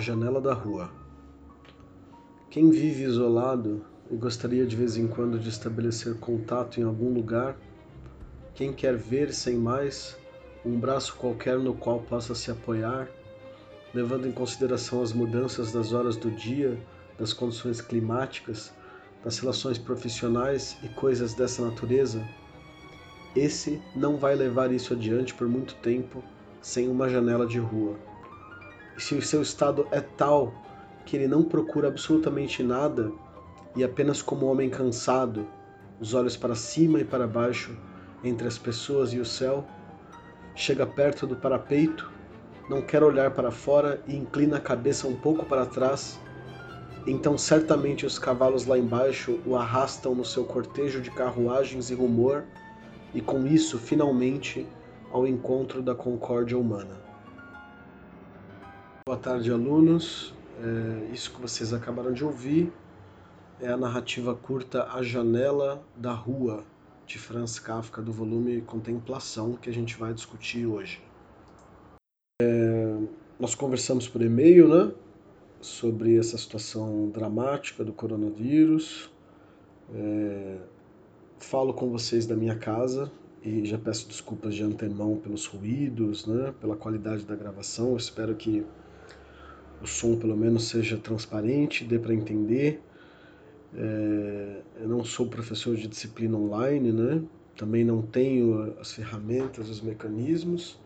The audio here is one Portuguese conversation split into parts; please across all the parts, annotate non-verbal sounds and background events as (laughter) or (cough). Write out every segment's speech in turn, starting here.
A janela da rua. Quem vive isolado e gostaria de vez em quando de estabelecer contato em algum lugar, quem quer ver sem mais um braço qualquer no qual possa se apoiar, levando em consideração as mudanças das horas do dia, das condições climáticas, das relações profissionais e coisas dessa natureza, esse não vai levar isso adiante por muito tempo sem uma janela de rua. E se o seu estado é tal que ele não procura absolutamente nada e apenas como homem cansado, os olhos para cima e para baixo, entre as pessoas e o céu, chega perto do parapeito, não quer olhar para fora e inclina a cabeça um pouco para trás, então certamente os cavalos lá embaixo o arrastam no seu cortejo de carruagens e rumor, e com isso, finalmente, ao encontro da concórdia humana. Boa tarde, alunos. É, isso que vocês acabaram de ouvir é a narrativa curta A Janela da Rua, de Franz Kafka, do volume Contemplação, que a gente vai discutir hoje. É, nós conversamos por e-mail, né? Sobre essa situação dramática do coronavírus. É, falo com vocês da minha casa, e já peço desculpas de antemão pelos ruídos, né, pela qualidade da gravação. Eu espero que o som pelo menos seja transparente, dê para entender. É, eu não sou professor de disciplina online, né? Também não tenho as ferramentas, os mecanismos.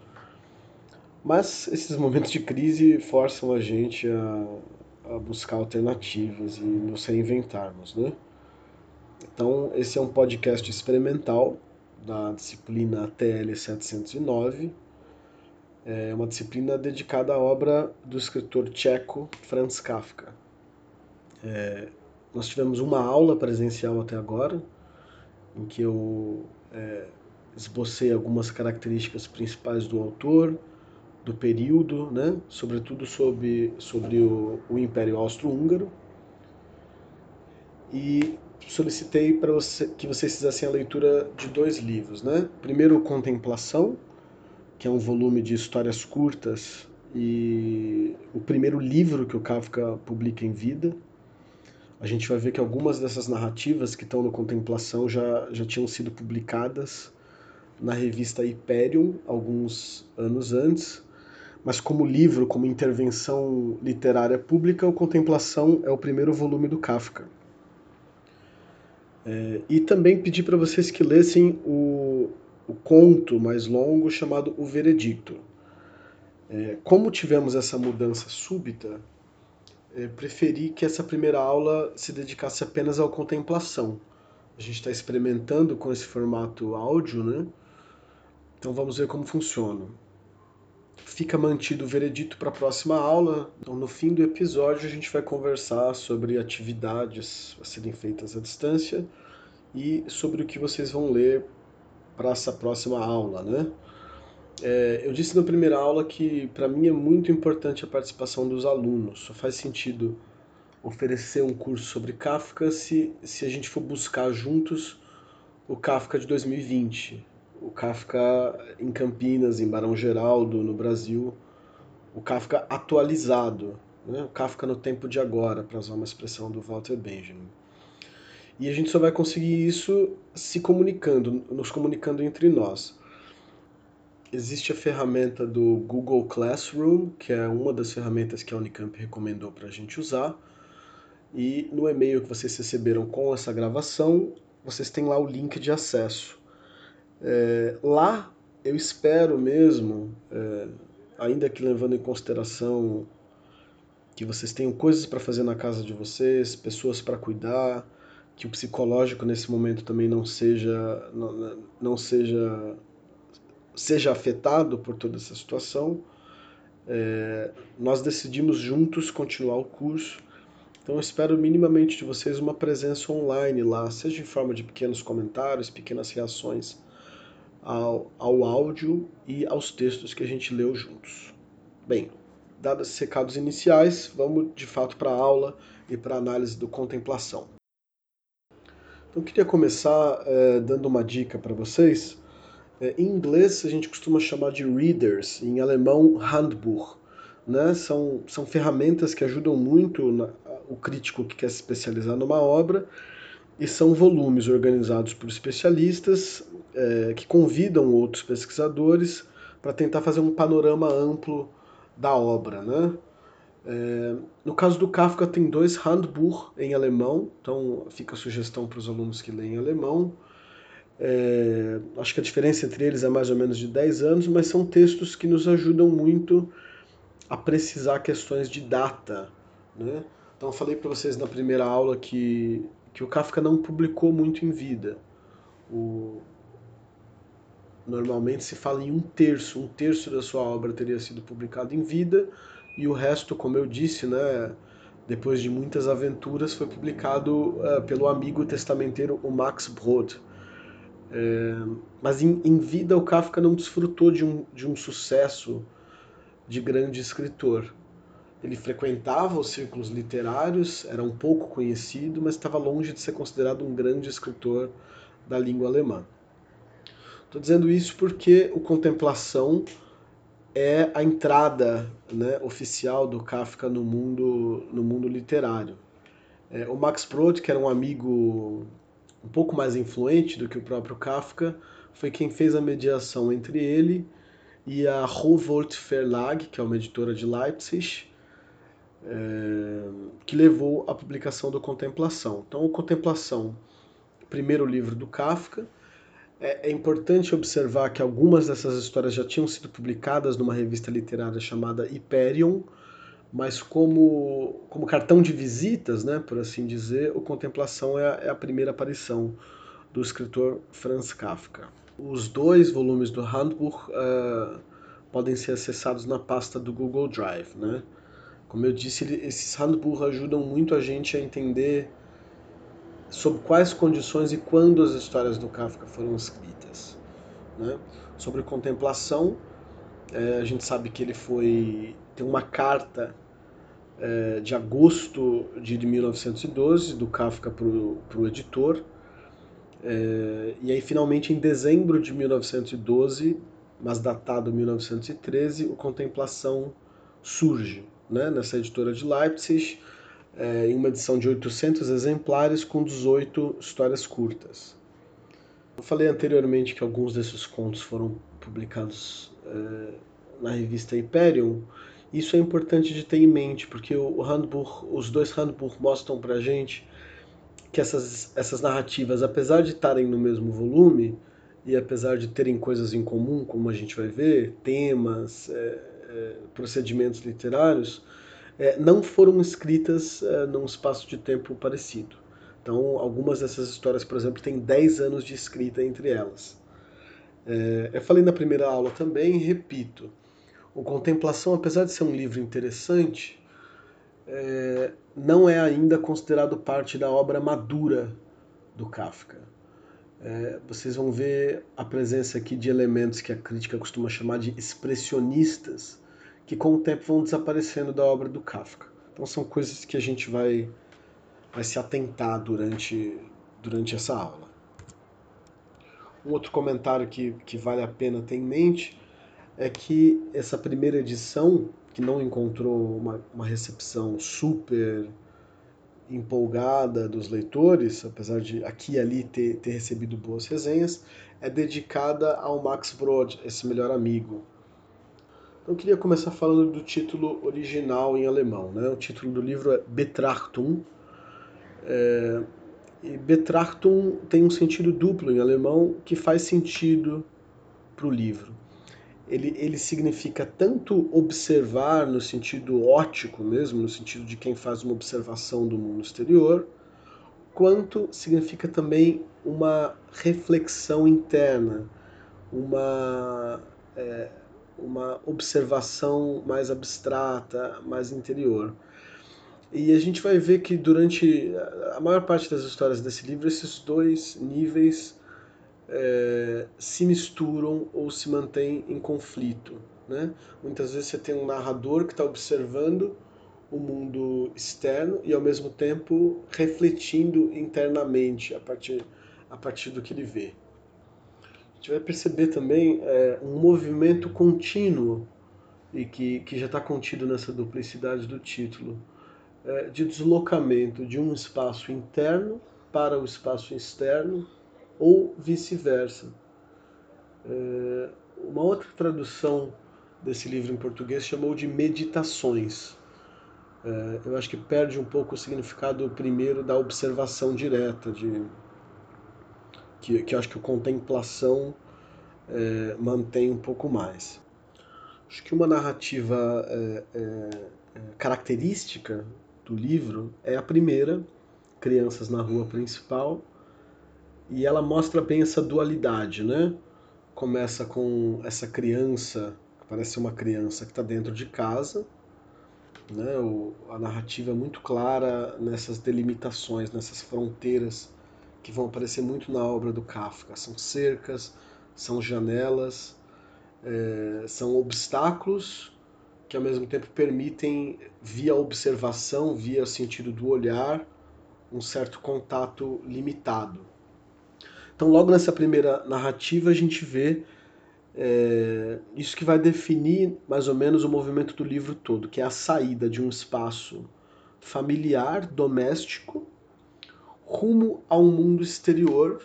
Mas esses momentos de crise forçam a gente a, a buscar alternativas e nos reinventarmos, né? Então, esse é um podcast experimental da disciplina TL 709. É uma disciplina dedicada à obra do escritor tcheco Franz Kafka. É, nós tivemos uma aula presencial até agora, em que eu é, esbocei algumas características principais do autor, do período, né? sobretudo sobre, sobre o, o Império Austro-Húngaro. E solicitei para você, que vocês fizessem a leitura de dois livros, né? Primeiro, Contemplação, que é um volume de histórias curtas e o primeiro livro que o Kafka publica em vida. A gente vai ver que algumas dessas narrativas que estão no Contemplação já, já tinham sido publicadas na revista Hyperion alguns anos antes, mas como livro, como intervenção literária pública, o Contemplação é o primeiro volume do Kafka. É, e também pedi para vocês que lessem o, o conto mais longo chamado O Veredicto. É, como tivemos essa mudança súbita, é, preferi que essa primeira aula se dedicasse apenas à contemplação. A gente está experimentando com esse formato áudio, né? Então vamos ver como funciona. Fica mantido o veredito para a próxima aula. Então, no fim do episódio, a gente vai conversar sobre atividades a serem feitas à distância e sobre o que vocês vão ler para essa próxima aula, né? É, eu disse na primeira aula que para mim é muito importante a participação dos alunos. Só faz sentido oferecer um curso sobre Kafka se, se a gente for buscar juntos o Kafka de 2020, o Kafka em Campinas, em Barão Geraldo, no Brasil, o Kafka atualizado, né? o Kafka no tempo de agora, para usar uma expressão do Walter Benjamin. E a gente só vai conseguir isso se comunicando, nos comunicando entre nós. Existe a ferramenta do Google Classroom, que é uma das ferramentas que a Unicamp recomendou para a gente usar. E no e-mail que vocês receberam com essa gravação, vocês têm lá o link de acesso. É, lá eu espero mesmo, é, ainda que levando em consideração que vocês tenham coisas para fazer na casa de vocês, pessoas para cuidar, que o psicológico nesse momento também não seja não, não seja seja afetado por toda essa situação. É, nós decidimos juntos continuar o curso. Então espero minimamente de vocês uma presença online lá, seja em forma de pequenos comentários, pequenas reações ao, ao áudio e aos textos que a gente leu juntos. Bem, dados esses recados iniciais, vamos de fato para a aula e para a análise do contemplação. Então, eu queria começar é, dando uma dica para vocês. É, em inglês, a gente costuma chamar de readers, em alemão, Handbuch. né? são, são ferramentas que ajudam muito na, o crítico que quer se especializar numa obra, e são volumes organizados por especialistas é, que convidam outros pesquisadores para tentar fazer um panorama amplo da obra. Né? É, no caso do Kafka, tem dois Handbuch em alemão, então fica a sugestão para os alunos que leem alemão. É, acho que a diferença entre eles é mais ou menos de 10 anos, mas são textos que nos ajudam muito a precisar questões de data. Né? Então, eu falei para vocês na primeira aula que, que o Kafka não publicou muito em vida. O, normalmente se fala em um terço, um terço da sua obra teria sido publicado em vida, e o resto, como eu disse, né, depois de muitas aventuras, foi publicado uh, pelo amigo testamenteiro o Max Brod. É, mas em, em, vida o Kafka não desfrutou de um, de um sucesso de grande escritor. Ele frequentava os círculos literários, era um pouco conhecido, mas estava longe de ser considerado um grande escritor da língua alemã. Estou dizendo isso porque o Contemplação é a entrada né, oficial do Kafka no mundo, no mundo literário. É, o Max Brod, que era um amigo um pouco mais influente do que o próprio Kafka, foi quem fez a mediação entre ele e a Rowohlt Verlag, que é uma editora de Leipzig, é, que levou à publicação do Contemplação. Então, o Contemplação, primeiro livro do Kafka, é, é, importante observar que algumas dessas histórias já tinham sido publicadas numa revista literária chamada Hyperion, mas como, como cartão de visitas, né, por assim dizer, o Contemplação é a, é a primeira aparição do escritor Franz Kafka. Os dois volumes do Handbuch uh, podem ser acessados na pasta do Google Drive. Né? Como eu disse, esses Handbuch ajudam muito a gente a entender sob quais condições e quando as histórias do Kafka foram escritas. Né? Sobre contemplação, é, a gente sabe que ele foi tem uma carta é, de agosto de 1912 do Kafka para o editor é, e aí finalmente em dezembro de 1912 mas datado 1913 o Contemplação surge né, nessa editora de Leipzig é, em uma edição de 800 exemplares com 18 histórias curtas. Eu falei anteriormente que alguns desses contos foram publicados é, na revista Hyperion. Isso é importante de ter em mente, porque o os dois handbooks mostram para gente que essas, essas narrativas, apesar de estarem no mesmo volume e apesar de terem coisas em comum, como a gente vai ver, temas, é, é procedimentos literários, é, não foram escritas é, num espaço de tempo parecido. Então, algumas dessas histórias, por exemplo, têm 10 anos de escrita entre elas. É, eu falei na primeira aula também, repito, o Contemplação, apesar de ser um livro interessante, é, não é ainda considerado parte da obra madura do Kafka. É, vocês vão ver a presença aqui de elementos que a crítica costuma chamar de expressionistas, que com o tempo vão desaparecendo da obra do Kafka. Então são coisas que a gente vai, vai se atentar durante, durante essa aula. Um outro comentário que, que vale a pena ter em mente é que essa primeira edição, que não encontrou uma, uma recepção super empolgada dos leitores, apesar de aqui e ali ter, ter recebido boas resenhas, é dedicada ao Max Brod, esse melhor amigo, eu queria começar falando do título original em alemão. Né? O título do livro é Betrachtung. É, e Betrachtung tem um sentido duplo em alemão que faz sentido para o livro. Ele, ele significa tanto observar no sentido ótico mesmo, no sentido de quem faz uma observação do mundo exterior, quanto significa também uma reflexão interna, uma é, uma observação mais abstrata, mais interior. E a gente vai ver que durante a maior parte das histórias desse livro, esses dois níveis é, se misturam ou se mantêm em conflito. Né? Muitas vezes você tem um narrador que está observando o mundo externo e ao mesmo tempo refletindo internamente a partir, a partir do que ele vê gente vai perceber também é, um movimento contínuo e que, que já está contido nessa duplicidade do título, é, de deslocamento de um espaço interno para o espaço externo ou vice-versa. É, uma outra tradução desse livro em português chamou de Meditações. É, eu acho que perde um pouco o significado primeiro da observação direta, de que, que acho que a contemplação é, mantém um pouco mais. Acho que uma narrativa é, é, é, característica do livro é a primeira, Crianças na Rua Principal, e ela mostra bem essa dualidade, né? Começa com essa criança, que parece uma criança que está dentro de casa, né? O, a narrativa é muito clara nessas delimitações, nessas fronteiras que vão aparecer muito na obra do Kafka. São cercas, são janelas, é, são obstáculos que ao mesmo tempo permitem, via observação, via sentido do olhar, um certo contato limitado. Então, logo nessa primeira narrativa, a gente vê é, isso que vai definir mais ou menos o movimento do livro todo, que é a saída de um espaço familiar, doméstico, rumo a um mundo exterior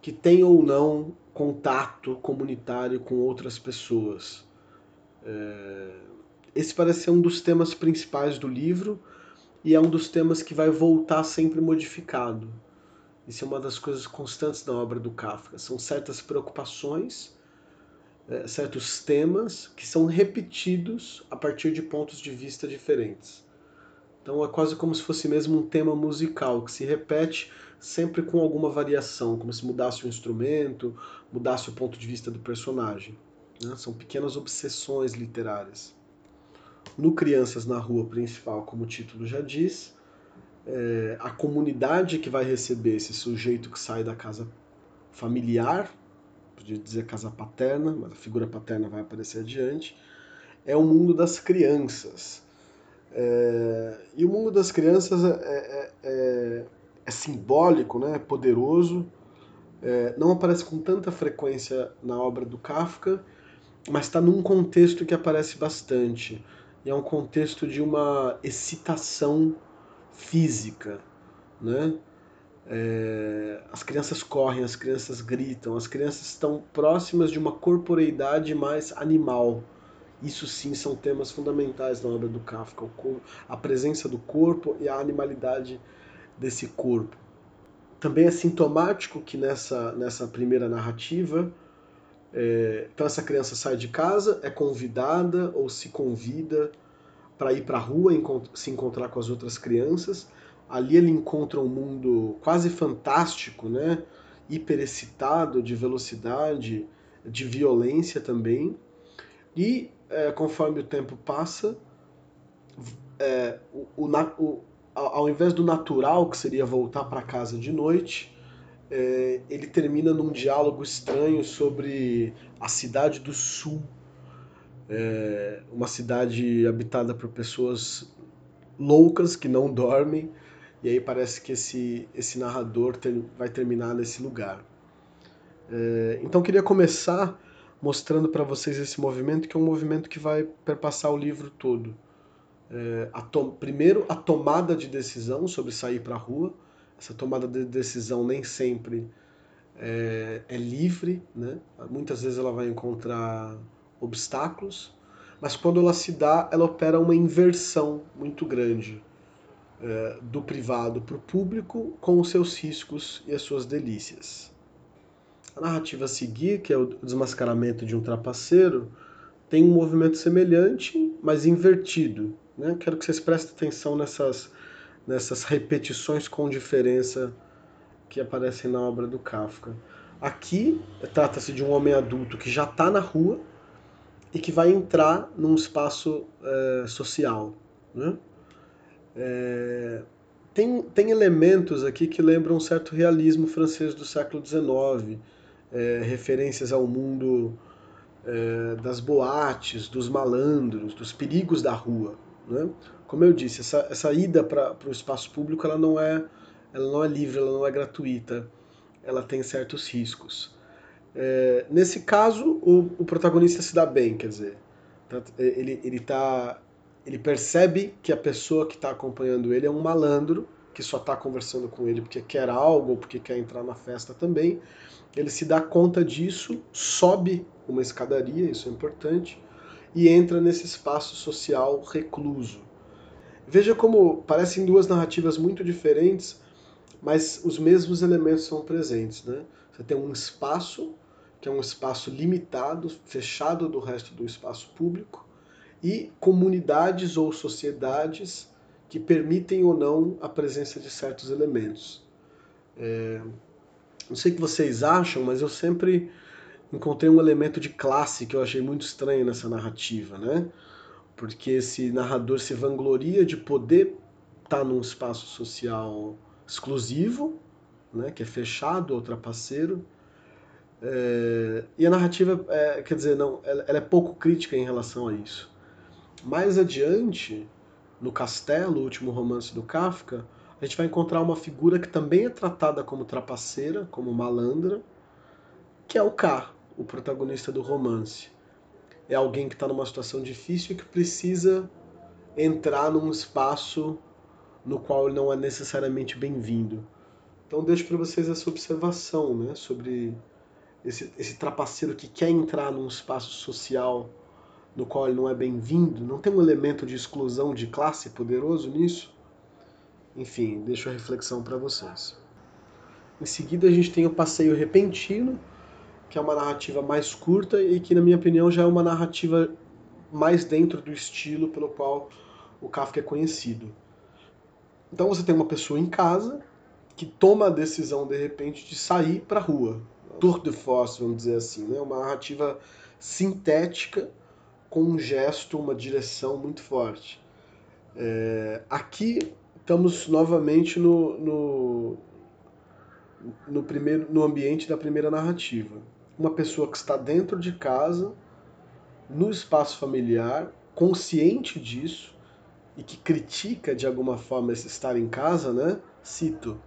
que tem ou não contato comunitário com outras pessoas. É, esse parece ser um dos temas principais do livro e é um dos temas que vai voltar sempre modificado. Isso é uma das coisas constantes da obra do Kafka. São certas preocupações, é, certos temas que são repetidos a partir de pontos de vista diferentes. Então é quase como se fosse mesmo um tema musical que se repete sempre com alguma variação, como se mudasse o instrumento, mudasse o ponto de vista do personagem. Né? São pequenas obsessões literárias. No Crianças na Rua Principal, como o título já diz, é, a comunidade que vai receber esse sujeito que sai da casa familiar, podia dizer casa paterna, mas a figura paterna vai aparecer adiante, é o mundo das crianças. É, e o mundo das crianças é, é, é, é simbólico, né, é poderoso, é, não aparece com tanta frequência na obra do Kafka, mas está num contexto que aparece bastante. E é um contexto de uma excitação física, né? É, as crianças correm, as crianças gritam, as crianças estão próximas de uma corporeidade mais animal. Isso sim são temas fundamentais na obra do Kafka, a presença do corpo e a animalidade desse corpo. Também é sintomático que nessa, nessa primeira narrativa, é, então essa criança sai de casa, é convidada ou se convida para ir para a rua se encontrar com as outras crianças. Ali ele encontra um mundo quase fantástico, né? hiperexcitado, de velocidade, de violência também. E é, conforme o tempo passa, é, o, o, ao invés do natural, que seria voltar para casa de noite, é, ele termina num diálogo estranho sobre a cidade do sul é uma cidade habitada por pessoas loucas que não dormem, e aí parece que esse, esse narrador ter, vai terminar nesse lugar. É, então queria começar mostrando para vocês esse movimento, que é um movimento que vai perpassar o livro todo. É, a to, primeiro, a tomada de decisão sobre sair para a rua. Essa tomada de decisão nem sempre é, é livre, né? muitas vezes ela vai encontrar obstáculos, mas quando ela se dá, ela opera uma inversão muito grande é, do privado para o público, com os seus riscos e as suas delícias. A narrativa a seguir, que é o desmascaramento de um trapaceiro, tem um movimento semelhante, mas invertido. Né? Quero que vocês prestem atenção nessas, nessas repetições com diferença que aparecem na obra do Kafka. Aqui trata-se de um homem adulto que já está na rua, e que vai entrar num espaço é, social. Né? É, tem, tem elementos aqui que lembram um certo realismo francês do século XIX, é, referências ao mundo é, das boates, dos malandros, dos perigos da rua. Né? Como eu disse, essa, essa ida para o espaço público ela não, é, ela não é livre, ela não é gratuita, ela tem certos riscos. É, nesse caso, o, o, protagonista se dá bem, quer dizer, Tá, ele, ele, tá, ele percebe que a pessoa que está acompanhando ele é um malandro, que só está conversando com ele porque quer algo ou porque quer entrar na festa também. Ele se dá conta disso, sobe uma escadaria, isso é importante, e entra nesse espaço social recluso. Veja como parecem duas narrativas muito diferentes, mas os mesmos elementos são presentes. Né? Você tem um espaço, que é um espaço limitado, fechado do resto do espaço público, e comunidades ou sociedades que permitem ou não a presença de certos elementos. É, não sei o que vocês acham, mas eu sempre encontrei um elemento de classe que eu achei muito estranho nessa narrativa, né? Porque esse narrador se vangloria de poder estar tá num espaço social exclusivo, né, que é fechado ou trapaceiro, é, e a narrativa, é, quer dizer, não, ela, ela, é pouco crítica em relação a isso. Mais adiante, no Castelo, o último romance do Kafka, a gente vai encontrar uma figura que também é tratada como trapaceira, como malandra, que é o K, o protagonista do romance. É alguém que está numa situação difícil e que precisa entrar num espaço no qual ele não é necessariamente bem-vindo. Então deixo para vocês essa observação, né, sobre esse, esse trapaceiro que quer entrar num espaço social no qual ele não é bem-vindo. Não tem um elemento de exclusão de classe poderoso nisso? Enfim, deixo a reflexão para vocês. Em seguida a gente tem o Passeio Repentino, que é uma narrativa mais curta e que, na minha opinião, já é uma narrativa mais dentro do estilo pelo qual o Kafka é conhecido. Então você tem uma pessoa em casa que toma a decisão, de repente, de sair para a rua. Tour de force, vamos dizer assim. Né? Uma narrativa sintética com um gesto, uma direção muito forte. É, aqui estamos novamente no, no, no, primeiro, no ambiente da primeira narrativa uma pessoa que está dentro de casa, no espaço familiar, consciente disso e que critica de alguma forma esse estar em casa, né? Cito: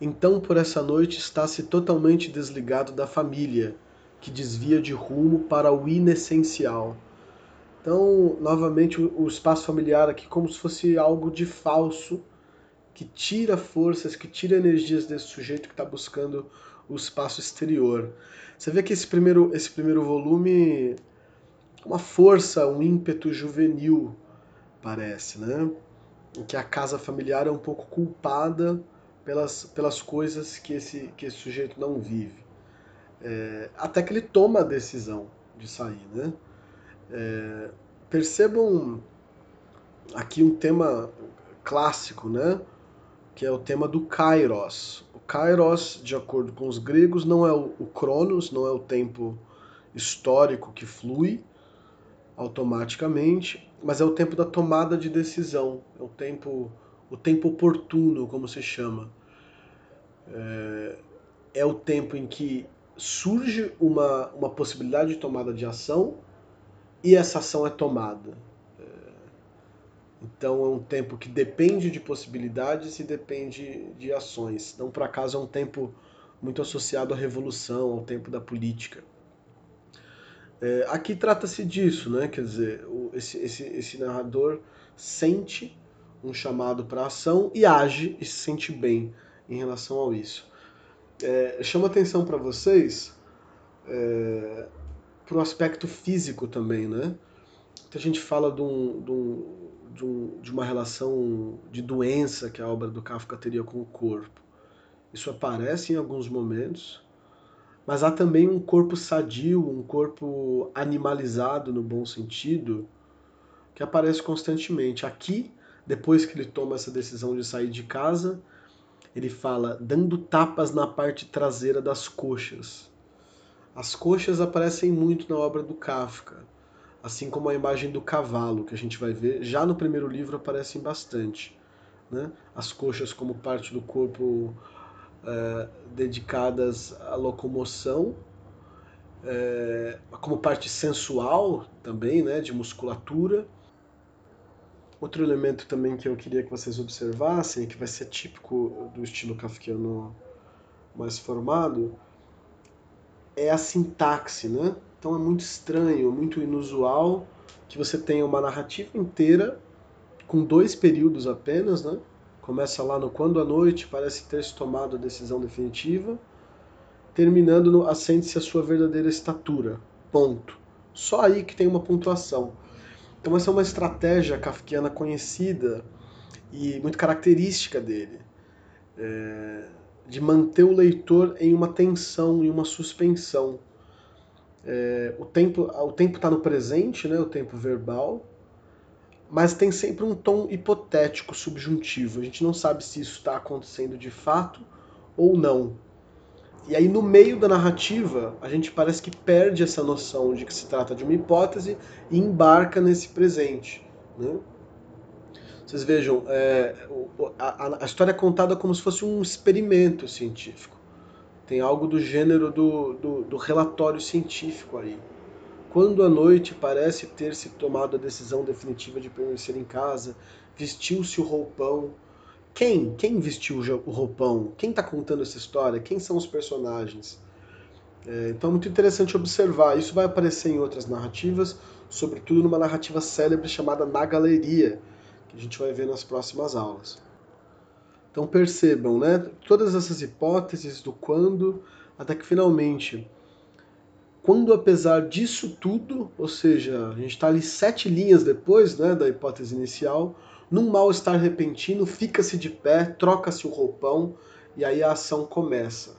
Então por essa noite está-se totalmente desligado da família, que desvia de rumo para o inessencial. Então, novamente, o espaço familiar aqui como se fosse algo de falso, que tira forças, que tira energias desse sujeito que está buscando o espaço exterior. Você vê que esse primeiro, esse primeiro volume uma força, um ímpeto juvenil, parece, né? Em que a casa familiar é um pouco culpada pelas, pelas coisas que esse, que esse sujeito não vive. É, até que ele toma a decisão de sair, né? É, percebam aqui um tema clássico, né? Que é o tema do kairos, Kairos, de acordo com os gregos, não é o, Cronos, não é o tempo histórico que flui automaticamente, mas é o tempo da tomada de decisão, é o tempo, o tempo oportuno, como se chama. É, é o tempo em que surge uma, uma possibilidade de tomada de ação e essa ação é tomada. Então é um tempo que depende de possibilidades e depende de ações. Não por acaso é um tempo muito associado à revolução, ao tempo da política. É, aqui trata-se disso, né? Quer dizer, esse, esse, esse narrador sente um chamado para ação e age e se sente bem em relação a isso. É, chama atenção para vocês é, para o aspecto físico também, né? Muita gente fala de um de, um, de uma relação de doença que a obra do Kafka teria com o corpo. Isso aparece em alguns momentos, mas há também um corpo sadio, um corpo animalizado no bom sentido, que aparece constantemente. Aqui, depois que ele toma essa decisão de sair de casa, ele fala dando tapas na parte traseira das coxas. As coxas aparecem muito na obra do Kafka assim como a imagem do cavalo, que a gente vai ver, já no primeiro livro aparecem bastante. Né? As coxas como parte do corpo é, dedicadas à locomoção, é, como parte sensual também, né, de musculatura. Outro elemento também que eu queria que vocês observassem, que vai ser típico do estilo kafkiano mais formado, é a sintaxe, né? Então é muito estranho, muito inusual que você tenha uma narrativa inteira com dois períodos apenas, né? Começa lá no quando a noite parece ter se tomado a decisão definitiva, terminando no assente-se a sua verdadeira estatura. Ponto. Só aí que tem uma pontuação. Então essa é uma estratégia kafkiana conhecida e muito característica dele. É, de manter o leitor em uma tensão, em uma suspensão. É, o tempo o tempo está no presente, né, o tempo verbal, mas tem sempre um tom hipotético, subjuntivo. A gente não sabe se isso está acontecendo de fato ou não. E aí, no meio da narrativa, a gente parece que perde essa noção de que se trata de uma hipótese e embarca nesse presente. Né? Vocês vejam, é, a, a, história é contada como se fosse um experimento científico. Tem algo do gênero do, do, do relatório científico aí. Quando a noite parece ter se tomado a decisão definitiva de permanecer em casa, vestiu-se o roupão. Quem? Quem vestiu o roupão? Quem está contando essa história? Quem são os personagens? É, então é muito interessante observar. Isso vai aparecer em outras narrativas, sobretudo numa narrativa célebre chamada Na Galeria, que a gente vai ver nas próximas aulas. Então percebam, né? Todas essas hipóteses do quando, até que finalmente, quando apesar disso tudo, ou seja, a gente está ali sete linhas depois né, da hipótese inicial, num mal-estar repentino, fica-se de pé, troca-se o roupão e aí a ação começa.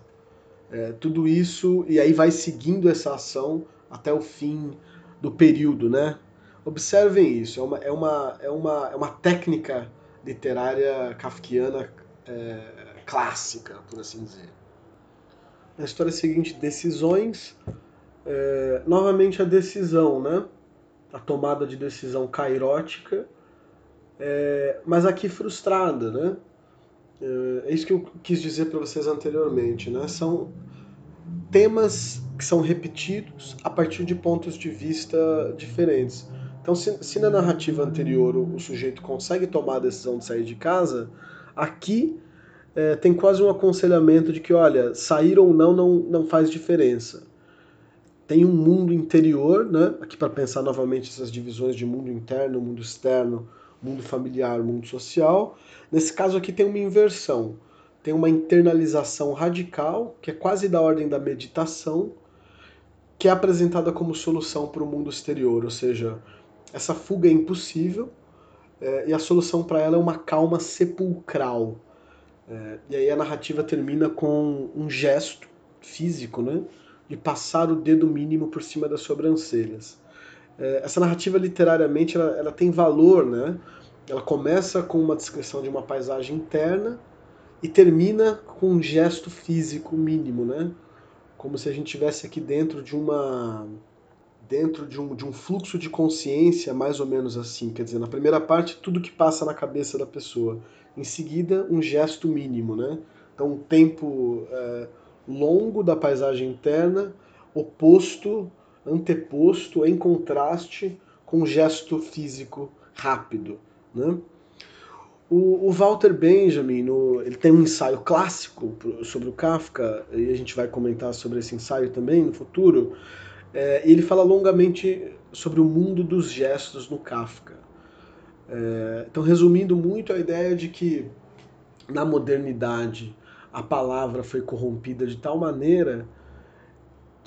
É, tudo isso, e aí vai seguindo essa ação até o fim do período, né? Observem isso, é uma, é uma, é uma, é uma técnica literária kafkiana é, clássica, por assim dizer. Na história seguinte, decisões. É, novamente a decisão, né? A tomada de decisão cairótica, é, mas aqui frustrada, né? É, é isso que eu quis dizer para vocês anteriormente, né? São temas que são repetidos a partir de pontos de vista diferentes. Então, se, se na narrativa anterior o, o, sujeito consegue tomar a decisão de sair de casa, aqui é, tem quase um aconselhamento de que, olha, sair ou não não, não faz diferença. Tem um mundo interior, né? aqui para pensar novamente essas divisões de mundo interno, mundo externo, mundo familiar, mundo social. Nesse caso aqui tem uma inversão, tem uma internalização radical, que é quase da ordem da meditação, que é apresentada como solução para o mundo exterior, ou seja, essa fuga é impossível é, e a solução para ela é uma calma sepulcral. É, e aí a narrativa termina com um gesto físico, né, de passar o dedo mínimo por cima das sobrancelhas. É, essa narrativa literariamente ela, ela tem valor, né? Ela começa com uma descrição de uma paisagem interna e termina com um gesto físico mínimo, né? Como se a gente estivesse aqui dentro de uma dentro de um, de um fluxo de consciência mais ou menos assim. Quer dizer, na primeira parte, tudo que passa na cabeça da pessoa. Em seguida, um gesto mínimo, né? Então, um tempo é, longo da paisagem interna, oposto, anteposto, em contraste com um gesto físico rápido, né? O, o, Walter Benjamin, no, ele tem um ensaio clássico sobre o Kafka, e a gente vai comentar sobre esse ensaio também no futuro, é, ele fala longamente sobre o mundo dos gestos no Kafka. É, então, resumindo muito, a ideia de que na modernidade a palavra foi corrompida de tal maneira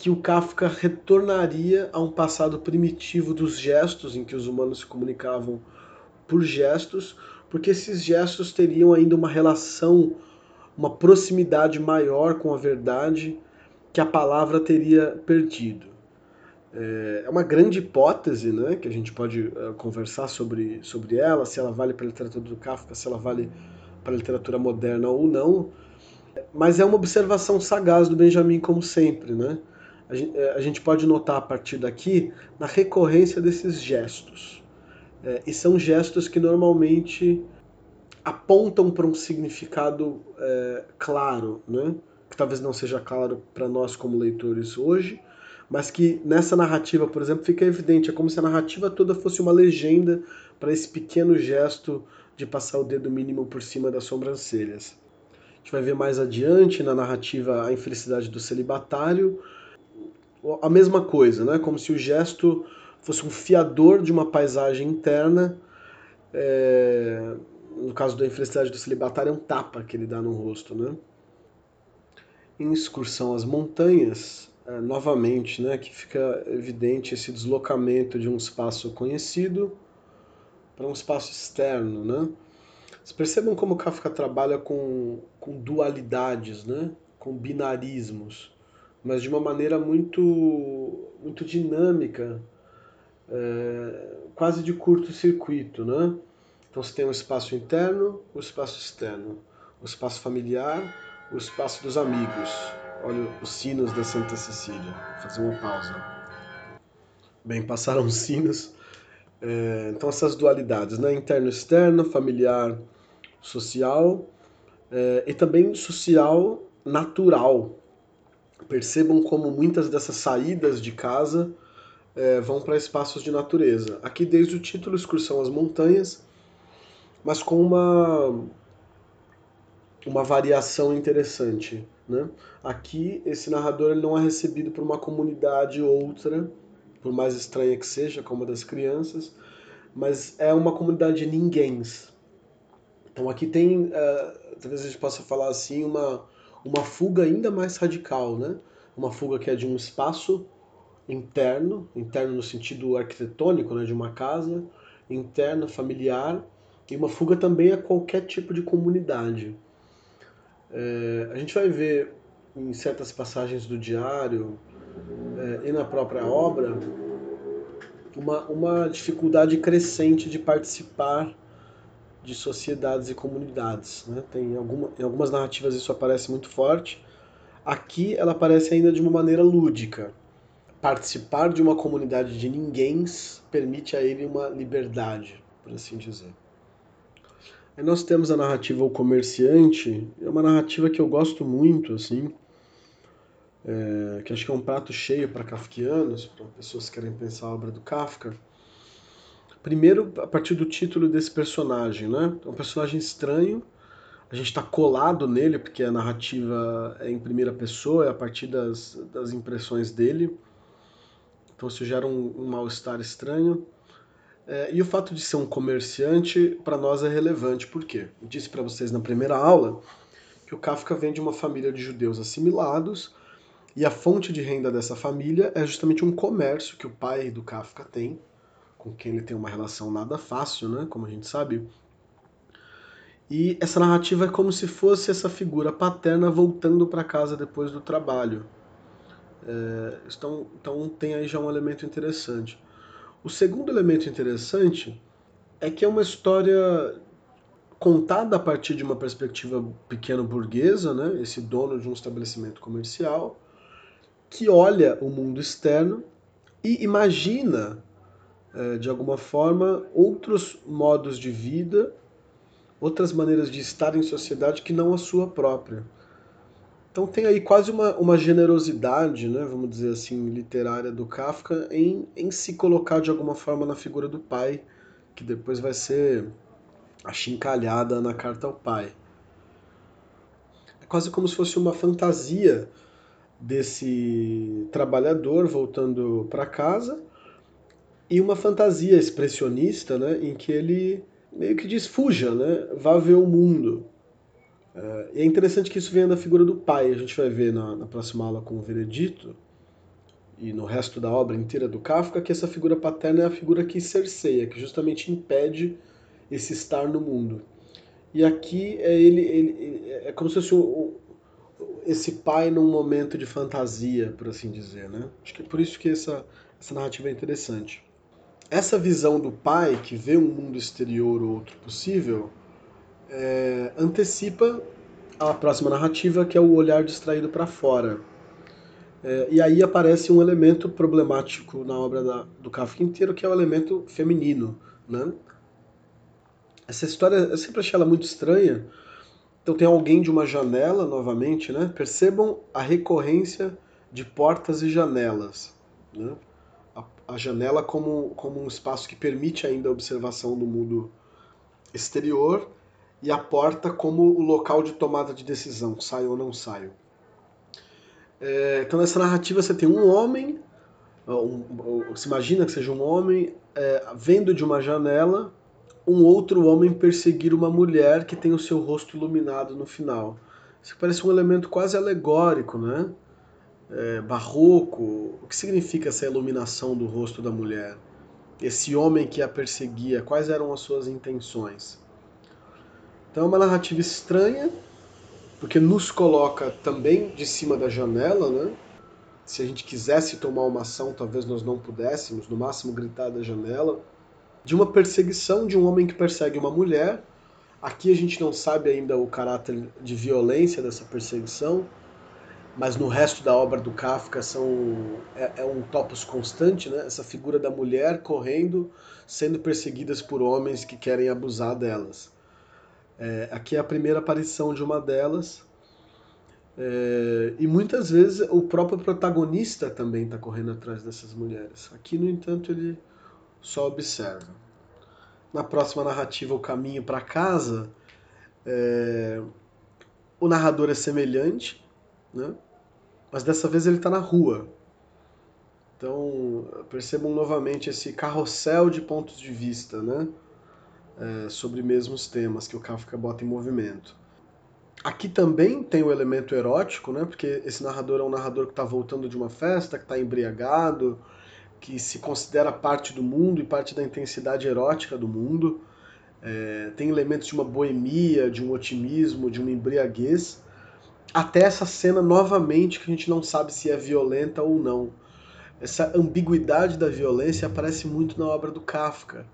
que o Kafka retornaria a um passado primitivo dos gestos, em que os humanos se comunicavam por gestos, porque esses gestos teriam ainda uma relação, uma proximidade maior com a verdade que a palavra teria perdido. É, é uma grande hipótese, né, que a gente pode uh, conversar sobre, sobre ela, se ela vale para a literatura do Kafka, se ela vale para a literatura moderna ou não, mas é uma observação sagaz do Benjamin, como sempre. Né? A gente, é, a gente pode notar a partir daqui na recorrência desses gestos. É, e são gestos que normalmente apontam para um significado é, claro, né? que talvez não seja claro para nós como leitores hoje, mas que nessa narrativa, por exemplo, fica evidente, é como se a narrativa toda fosse uma legenda para esse pequeno gesto de passar o dedo mínimo por cima das sobrancelhas. A gente vai ver mais adiante na narrativa a infelicidade do celibatário, a mesma coisa, né? Como se o gesto fosse um fiador de uma paisagem interna. É, no caso da infelicidade do celibatário, é um tapa que ele dá no rosto, né? Em Excursão às Montanhas, é, novamente, né, que fica evidente esse deslocamento de um espaço conhecido para um espaço externo, né? Vocês percebam como Kafka trabalha com, com dualidades, né? com binarismos, mas de uma maneira muito, muito dinâmica, é, quase de curto-circuito. Né? Então você tem o espaço interno, o espaço externo, o espaço familiar, o espaço dos amigos. Olha os sinos da Santa Cecília. Vou fazer uma pausa. Bem, passaram os sinos. É, então essas dualidades, né? interno, externo, familiar, social é, e também social natural. Percebam como muitas dessas saídas de casa é, vão para espaços de natureza. Aqui, desde o título, Excursão às Montanhas, mas com uma, uma variação interessante. Né? Aqui, esse narrador ele não é recebido por uma comunidade outra, por mais estranha que seja, como a das crianças, mas é uma comunidade de ninguéms. Então aqui tem, uh, talvez a gente possa falar assim, uma, uma fuga ainda mais radical, né? Uma fuga que é de um espaço interno, interno no sentido arquitetônico, né, de uma casa, interna, familiar, e uma fuga também a qualquer tipo de comunidade. É, a gente vai ver em certas passagens do diário é, e na própria obra uma, uma dificuldade crescente de participar de sociedades e comunidades. Né? Tem alguma, em algumas narrativas isso aparece muito forte. Aqui ela aparece ainda de uma maneira lúdica. Participar de uma comunidade de ninguém permite a ele uma liberdade, por assim dizer. Aí nós temos a narrativa O Comerciante, é uma narrativa que eu gosto muito, assim, é, que acho que é um prato cheio para kafkianos, para pessoas que querem pensar a obra do Kafka Primeiro, a partir do título desse personagem, né? É um personagem estranho, a gente está colado nele, porque a narrativa é em primeira pessoa, é a partir das, das impressões dele. Então isso gera um, um mal-estar estranho. É, e o fato de ser um comerciante, para nós, é relevante. Por quê? Eu disse para vocês na primeira aula que o Kafka vem de uma família de judeus assimilados, e a fonte de renda dessa família é justamente um comércio que o pai do Kafka tem, com quem ele tem uma relação nada fácil, né? Como a gente sabe. E essa narrativa é como se fosse essa figura paterna voltando para casa depois do trabalho. É, então, então tem aí já um elemento interessante. O segundo elemento interessante é que é uma história contada a partir de uma perspectiva pequeno burguesa, né? Esse dono de um estabelecimento comercial que olha o mundo externo e imagina de alguma forma, outros modos de vida, outras maneiras de estar em sociedade que não a sua própria. Então tem aí quase uma, uma generosidade, né, vamos dizer assim, literária do Kafka em, em se colocar de alguma forma na figura do pai, que depois vai ser achincalhada na carta ao pai. É quase como se fosse uma fantasia desse trabalhador voltando para casa e uma fantasia expressionista, né, em que ele meio que diz fuja, né, vá ver o mundo. É, e é interessante que isso venha da figura do pai. A gente vai ver na, na próxima aula com o Veredito e no resto da obra inteira do Kafka que essa figura paterna é a figura que cerceia, que justamente impede esse estar no mundo. E aqui é ele, ele é como se fosse um, esse pai num momento de fantasia, por assim dizer, né? Acho que é por isso que essa, essa narrativa é interessante. Essa visão do pai, que vê um mundo exterior ou outro possível, é, antecipa a próxima narrativa, que é o olhar distraído para fora. É, e aí aparece um elemento problemático na obra da, do Kafka inteiro, que é o elemento feminino. Né? Essa história, eu sempre achei ela muito estranha. Então tem alguém de uma janela, novamente, né? Percebam a recorrência de portas e janelas. Né? A janela como, como um espaço que permite ainda a observação do mundo exterior e a porta como o local de tomada de decisão, saio ou não saio. É, então nessa narrativa você tem um homem, um, um, se imagina que seja um homem é, vendo de uma janela um outro homem perseguir uma mulher que tem o seu rosto iluminado no final. Isso parece um elemento quase alegórico, né? É, barroco. O que significa essa iluminação do rosto da mulher? Esse homem que a perseguia, quais eram as suas intenções? Então é uma narrativa estranha, porque nos coloca também de cima da janela, né? Se a gente quisesse tomar uma ação, talvez nós não pudéssemos, no máximo gritar da janela. De uma perseguição de um homem que persegue uma mulher. Aqui a gente não sabe ainda o caráter de violência dessa perseguição, mas no resto da obra do Kafka são, é, é um topos constante, né? essa figura da mulher correndo, sendo perseguidas por homens que querem abusar delas. É, aqui é a primeira aparição de uma delas. É, e muitas vezes o próprio protagonista também está correndo atrás dessas mulheres. Aqui, no entanto, ele só observa. Na próxima narrativa, O Caminho para Casa, é, o narrador é semelhante, né? mas dessa vez ele está na rua. Então percebam novamente esse carrossel de pontos de vista, né? é, sobre mesmos temas que o Kafka bota em movimento. Aqui também tem o elemento erótico, né? Porque esse narrador é um narrador que está voltando de uma festa, que está embriagado, que se considera parte do mundo e parte da intensidade erótica do mundo. É, tem elementos de uma boemia, de um otimismo, de uma embriaguez. Até essa cena novamente que a gente não sabe se é violenta ou não. Essa ambiguidade da violência aparece muito na obra do Kafka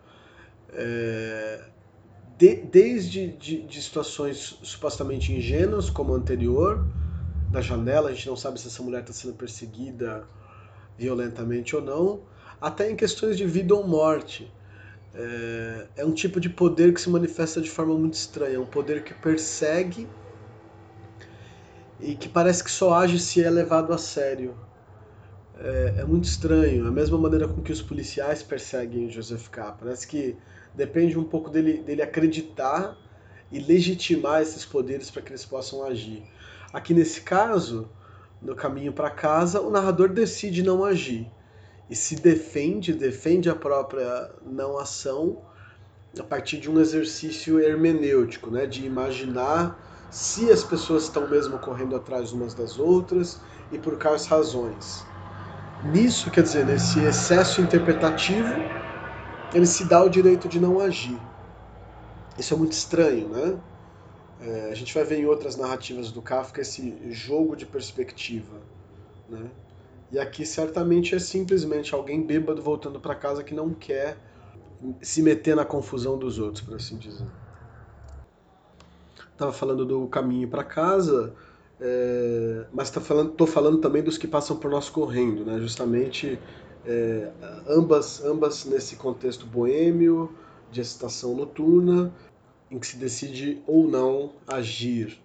é, de, desde de, de, situações supostamente ingênuas, como a anterior, da janela, a gente não sabe se essa mulher está sendo perseguida violentamente ou não, até em questões de vida ou morte. É, é um tipo de poder que se manifesta de forma muito estranha, é um poder que persegue e que parece que só age se é levado a sério. É, é, muito estranho, a mesma maneira com que os policiais perseguem Joseph K. Parece que depende um pouco dele, dele acreditar e legitimar esses poderes para que eles possam agir. Aqui nesse caso, no caminho para casa, o narrador decide não agir e se defende, defende a própria não ação a partir de um exercício hermenêutico, né, de imaginar se as pessoas estão mesmo correndo atrás umas das outras e por quais razões. Nisso, quer dizer, nesse excesso interpretativo, ele se dá o direito de não agir. Isso é muito estranho, né? É, a gente vai ver em outras narrativas do Kafka esse jogo de perspectiva, né? E aqui certamente é simplesmente alguém bêbado voltando para casa que não quer se meter na confusão dos outros, por assim dizer. Estava falando do caminho para casa, é, mas tá falando, falando também dos que passam por nós correndo, né? Justamente é, ambas, ambas nesse contexto boêmio, de excitação noturna, em que se decide ou não agir.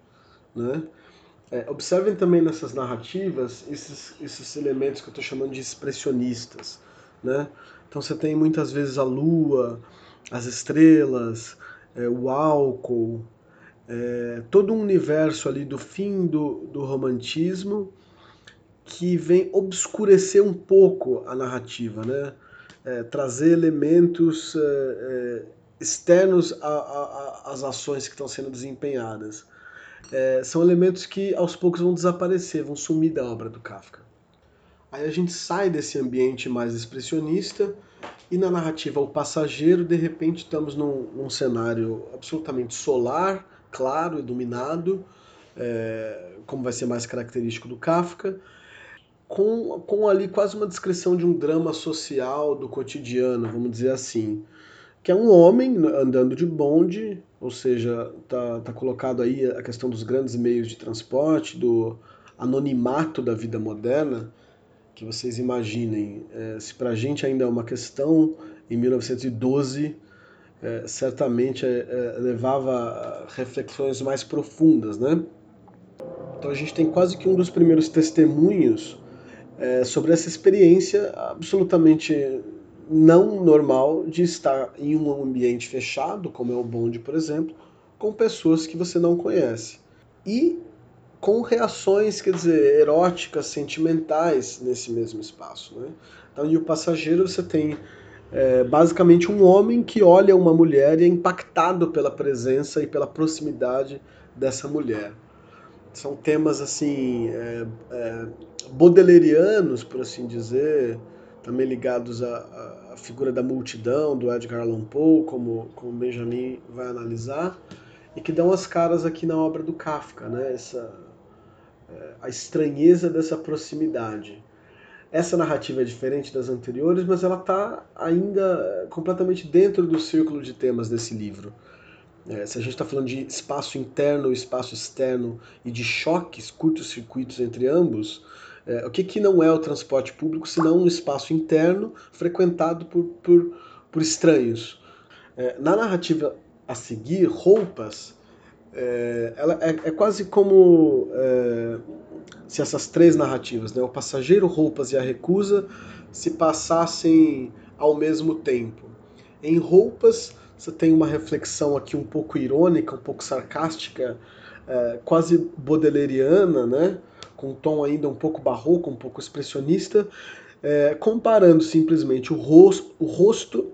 Né? É, observem também nessas narrativas esses, esses elementos que eu estou chamando de expressionistas. Né? Então você tem muitas vezes a lua, as estrelas, é, o álcool, é, todo um universo ali do fim do, do romantismo que vem obscurecer um pouco a narrativa, né? É, trazer elementos é, é externos às ações que estão sendo desempenhadas. É, são elementos que aos poucos vão desaparecer, vão sumir da obra do Kafka. Aí a gente sai desse ambiente mais expressionista e na narrativa O Passageiro, de repente estamos num, num cenário absolutamente solar, claro, iluminado, é, como vai ser mais característico do Kafka, com, com ali quase uma descrição de um drama social do cotidiano, vamos dizer assim. Que é um homem andando de bonde, ou seja, tá, tá colocado aí a questão dos grandes meios de transporte, do anonimato da vida moderna, que vocês imaginem, é, se para a gente ainda é uma questão, em 1912 é, certamente é, é, levava reflexões mais profundas, né? Então a gente tem quase que um dos primeiros testemunhos é, sobre essa experiência absolutamente não normal de estar em um ambiente fechado, como é o bonde, por exemplo, com pessoas que você não conhece. E com reações, quer dizer, eróticas, sentimentais nesse mesmo espaço. Né? Então, e o passageiro você tem é, basicamente um homem que olha uma mulher e é impactado pela presença e pela proximidade dessa mulher. São temas assim é, é, bodelerianos, por assim dizer, também ligados à, à, figura da multidão do Edgar Allan Poe, como, como Benjamin vai analisar, e que dão as caras aqui na obra do Kafka, né? Essa, é, a estranheza dessa proximidade. Essa narrativa é diferente das anteriores, mas ela está ainda completamente dentro do círculo de temas desse livro. É, se a gente está falando de espaço interno, espaço externo e de choques, curtos circuitos entre ambos, é, o que, que não é o transporte público senão um espaço interno frequentado por, por, por estranhos? É, na narrativa a seguir, Roupas, é, ela é, é, quase como é, se essas três narrativas, né, o passageiro, roupas e a recusa, se passassem ao mesmo tempo. Em roupas, você tem uma reflexão aqui um pouco irônica, um pouco sarcástica, é, quase bodeleriana, né, com um tom ainda um pouco barroco, um pouco expressionista, é, comparando simplesmente o rosto, o rosto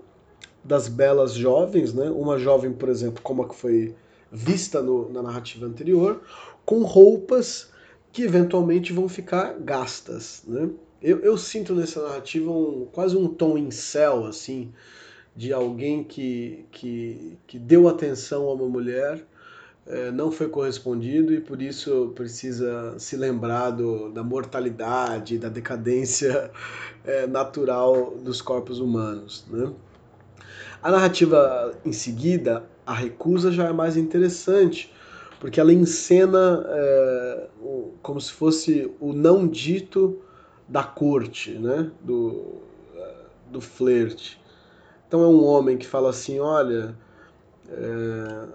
das belas jovens, né, uma jovem, por exemplo, como a que foi vista no, na narrativa anterior, com roupas que eventualmente vão ficar gastas. Né? Eu, eu sinto nessa narrativa um, quase um tom céu, assim, de alguém que, que, que deu atenção a uma mulher, é, não foi correspondido e por isso precisa se lembrar do, da mortalidade, da decadência é, natural dos corpos humanos. Né? A narrativa em seguida, a recusa, já é mais interessante, porque ela encena é, como se fosse o não dito da corte, né? do, do flerte. Então é um homem que fala assim, olha, é,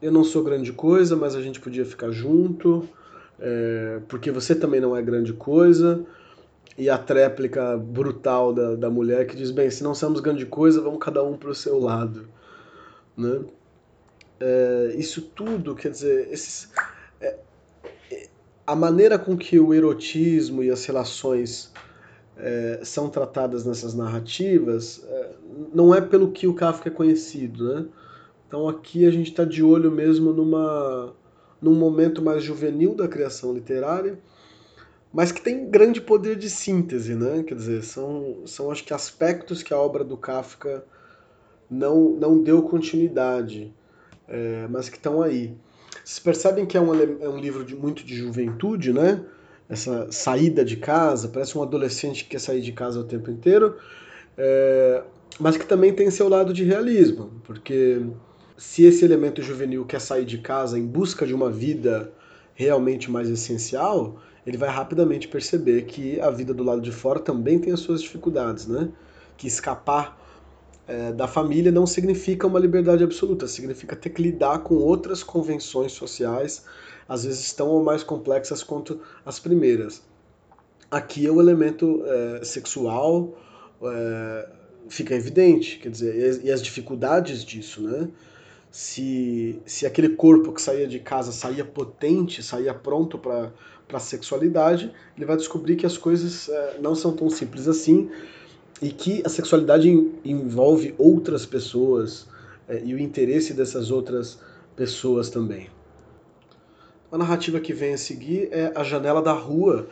eu não sou grande coisa, mas a gente podia ficar junto, é, porque você também não é grande coisa. E a tréplica brutal da, da mulher que diz, bem, se não somos grande coisa, vamos cada um para o seu lado. Né? é, isso tudo, quer dizer, esses, é, a maneira com que o erotismo e as relações é, são tratadas nessas narrativas é, não é pelo que o Kafka é conhecido, né? Então aqui a gente está de olho mesmo numa, num momento mais juvenil da criação literária, mas que tem grande poder de síntese, né? Quer dizer, são, são acho que aspectos que a obra do Kafka não, não deu continuidade é, mas que estão aí. Vocês percebem que é um, é um livro de, muito de juventude, né? Essa saída de casa, parece um adolescente que quer sair de casa o tempo inteiro, é, mas que também tem seu lado de realismo, porque se esse elemento juvenil quer sair de casa em busca de uma vida realmente mais essencial, ele vai rapidamente perceber que a vida do lado de fora também tem as suas dificuldades, né? Que escapar é, da família não significa uma liberdade absoluta, significa ter que lidar com outras convenções sociais, às vezes tão ou mais complexas quanto as primeiras. Aqui é o elemento é, sexual é, fica evidente, quer dizer, e as dificuldades disso, né? Se, se aquele corpo que saía de casa saía potente, saía pronto para a sexualidade, ele vai descobrir que as coisas é, não são tão simples assim, e que a sexualidade envolve outras pessoas é, e o interesse dessas outras pessoas também. A narrativa que vem a seguir é A Janela da Rua,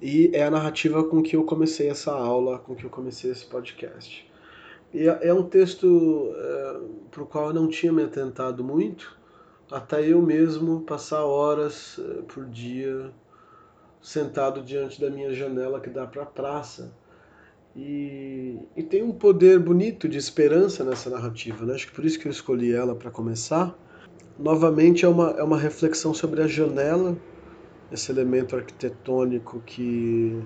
e é a narrativa com que eu comecei essa aula, com que eu comecei esse podcast. E é, é um texto é, para o qual eu não tinha me atentado muito, até eu mesmo passar horas é, por dia sentado diante da minha janela que dá para a praça e, e, tem um poder bonito de esperança nessa narrativa, né? acho que por isso que eu escolhi ela para começar. Novamente é uma, é uma reflexão sobre a janela, esse elemento arquitetônico que,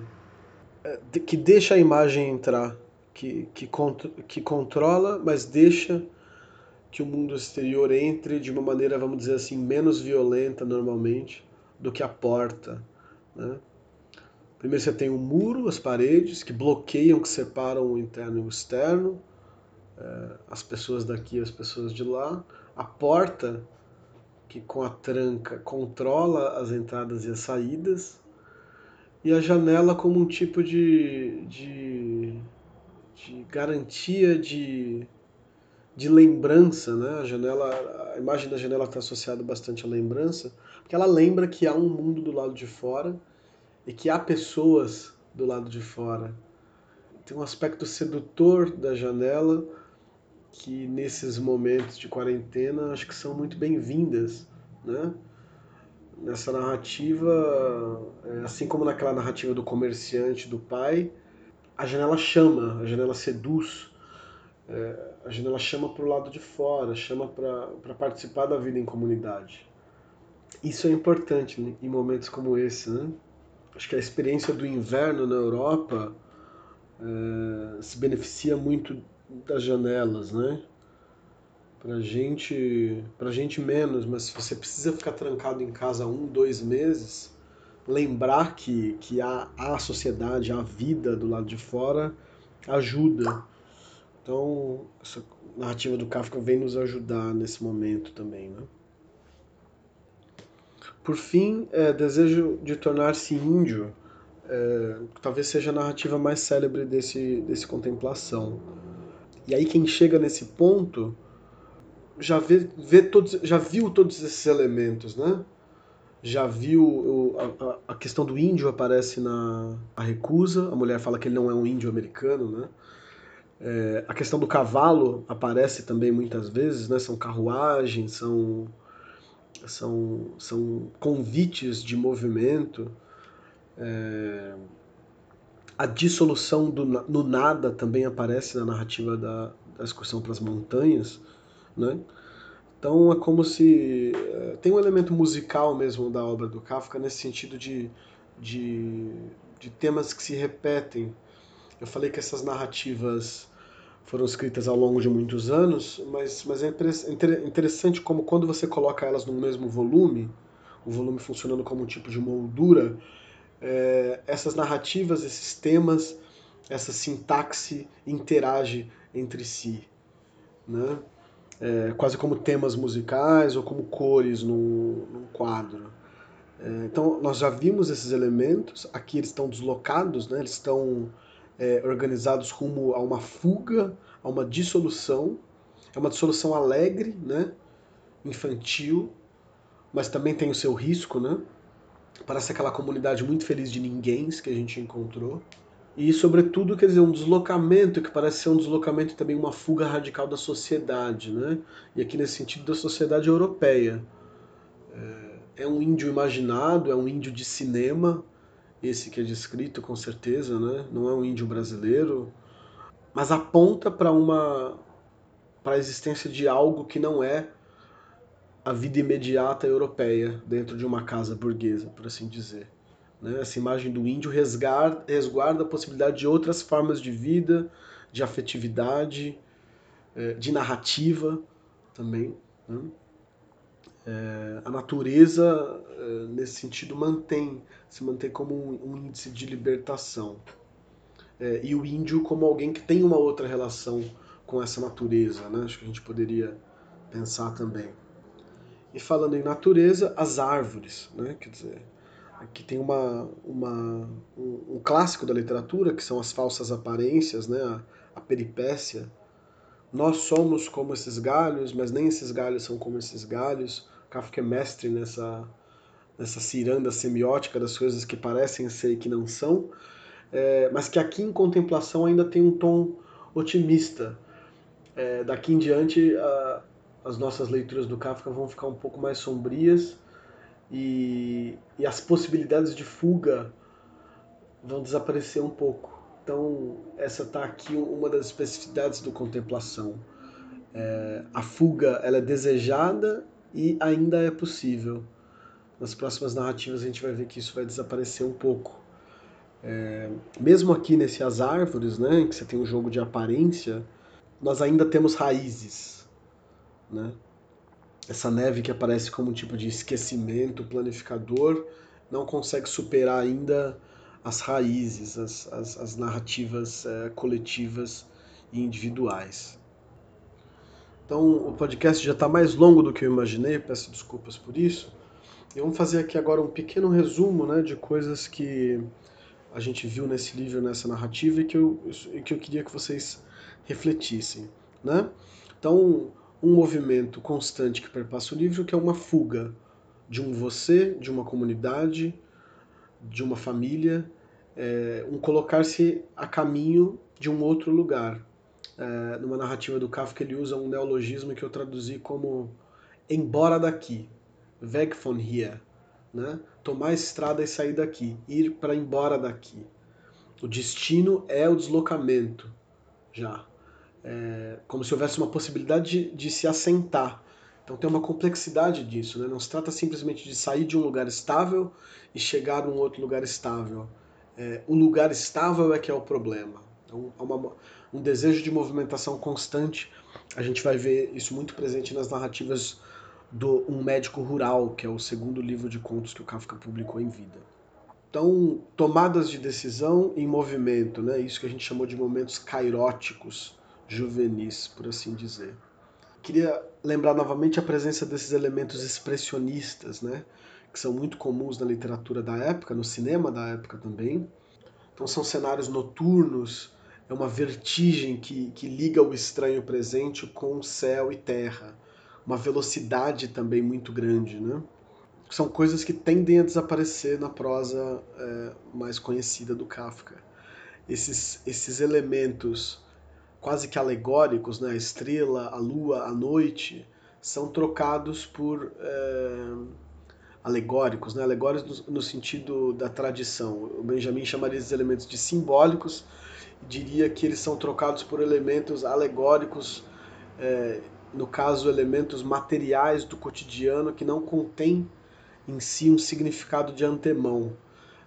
é, que deixa a imagem entrar, que, que, que controla, mas deixa que o mundo exterior entre de uma maneira, vamos dizer assim, menos violenta normalmente do que a porta. Né? Primeiro você tem o um muro, as paredes, que bloqueiam, que separam o interno e o externo, é, as pessoas daqui e as pessoas de lá. A porta, que com a tranca controla as entradas e as saídas, e a janela como um tipo de, de, de garantia de, de lembrança, né? A janela, a imagem da janela está associada bastante à lembrança, porque ela lembra que há um mundo do lado de fora e que há pessoas do lado de fora. Tem um aspecto sedutor da janela que nesses momentos de quarentena acho que são muito bem-vindas, né? Nessa narrativa, é, assim como naquela narrativa do comerciante, do pai, a janela chama, a janela seduz, é, a janela chama para o lado de fora, chama para participar da vida em comunidade. Isso é importante né, em momentos como esse, né? Acho que a experiência do inverno na Europa é, se beneficia muito das janelas, né? Pra gente, pra gente menos, mas se você precisa ficar trancado em casa um, dois meses, lembrar que, que há, há a sociedade, há a vida do lado de fora, ajuda. Então, essa narrativa do Kafka vem nos ajudar nesse momento também, né? Por fim, é, desejo de tornar-se índio, é, talvez seja a narrativa mais célebre desse, desse contemplação. E aí quem chega nesse ponto já vê, vê todos, já viu todos esses elementos, né? Já viu o, a, a, questão do índio aparece na a recusa, a mulher fala que ele não é um índio americano, né? É, a questão do cavalo aparece também muitas vezes, né? São carruagens, são são, são convites de movimento. É, a dissolução do, no nada também aparece na narrativa da, da excursão para as montanhas, né? Então é como se é, tem um elemento musical mesmo da obra do Kafka nesse sentido de, de, de temas que se repetem. Eu falei que essas narrativas foram escritas ao longo de muitos anos, mas, mas é interessante como quando você coloca elas no mesmo volume, o volume funcionando como um tipo de moldura, é, essas narrativas, esses temas, essa sintaxe interage entre si, né? É, quase como temas musicais ou como cores num, num quadro. É, então, nós já vimos esses elementos, aqui eles estão deslocados, né? eles estão é, organizados rumo a uma fuga, a uma dissolução. É uma dissolução alegre, né? infantil, mas também tem o seu risco, né? Parece aquela comunidade muito feliz de ninguém que a gente encontrou. E, sobretudo, quer dizer, um deslocamento que parece ser um deslocamento também, uma fuga radical da sociedade, né? E aqui nesse sentido da sociedade europeia. É, é um índio imaginado, é um índio de cinema, esse que é descrito com certeza, né? Não é um índio brasileiro, mas aponta para uma para a existência de algo que não é a vida imediata europeia dentro de uma casa burguesa, por assim dizer. Né? Essa imagem do índio resguarda, resguarda a possibilidade de outras formas de vida, de afetividade, eh, de narrativa também. Né? É, a natureza, é, nesse sentido, mantém, se mantém como um, índice de libertação. É, e o índio como alguém que tem uma outra relação com essa natureza, né? acho que a gente poderia pensar também. E falando em natureza, as árvores, né? Quer dizer, aqui tem uma, uma, um, um clássico da literatura, que são as falsas aparências, né? A, a peripécia. Nós somos como esses galhos, mas nem esses galhos são como esses galhos. Kafka é mestre nessa, nessa ciranda semiótica das coisas que parecem ser e que não são, é, mas que aqui em contemplação ainda tem um tom otimista. É, daqui em diante, a, as nossas leituras do Kafka vão ficar um pouco mais sombrias e, e as possibilidades de fuga vão desaparecer um pouco. Então, essa está aqui uma das especificidades do contemplação. É, a fuga ela é desejada e ainda é possível. Nas próximas narrativas a gente vai ver que isso vai desaparecer um pouco. É, mesmo aqui nesse As Árvores, né, em que você tem um jogo de aparência, nós ainda temos raízes né? Essa neve que aparece como um tipo de esquecimento planificador não consegue superar ainda as raízes, as, as, as narrativas é, coletivas e individuais. Então o podcast já está mais longo do que eu imaginei, peço desculpas por isso. E vamos fazer aqui agora um pequeno resumo né, de coisas que a gente viu nesse livro, nessa narrativa e que eu, que eu queria que vocês refletissem. Né? Então, um movimento constante que perpassa o livro que é uma fuga de um você, de uma comunidade, de uma família, é, um colocar-se a caminho de um outro lugar. É, numa narrativa do Kafka ele usa um neologismo que eu traduzi como embora daqui, weg von hier, né? tomar a estrada e sair daqui, ir para embora daqui. O destino é o deslocamento, já. É, como se houvesse uma possibilidade de, de se assentar. Então tem uma complexidade disso, né? não se trata simplesmente de sair de um lugar estável e chegar a um outro lugar estável. É, o lugar estável é que é o problema. Então, há uma, um desejo de movimentação constante. A gente vai ver isso muito presente nas narrativas do Um Médico Rural, que é o segundo livro de contos que o Kafka publicou em vida. Então, tomadas de decisão em movimento, né? isso que a gente chamou de momentos cairóticos, juvenis, por assim dizer. Queria lembrar novamente a presença desses elementos expressionistas, né? que são muito comuns na literatura da época, no cinema da época também. Então, são cenários noturnos, é uma vertigem que, que liga o estranho presente com céu e terra uma velocidade também muito grande, né? São coisas que tendem a desaparecer na prosa é, mais conhecida do Kafka. Esses, esses elementos quase que alegóricos, né? a estrela, a lua, a noite, são trocados por é, alegóricos, né? alegóricos no, no, sentido da tradição. O Benjamin chamaria esses elementos de simbólicos, diria que eles são trocados por elementos alegóricos é, no caso, elementos materiais do cotidiano que não contém em si um significado de antemão.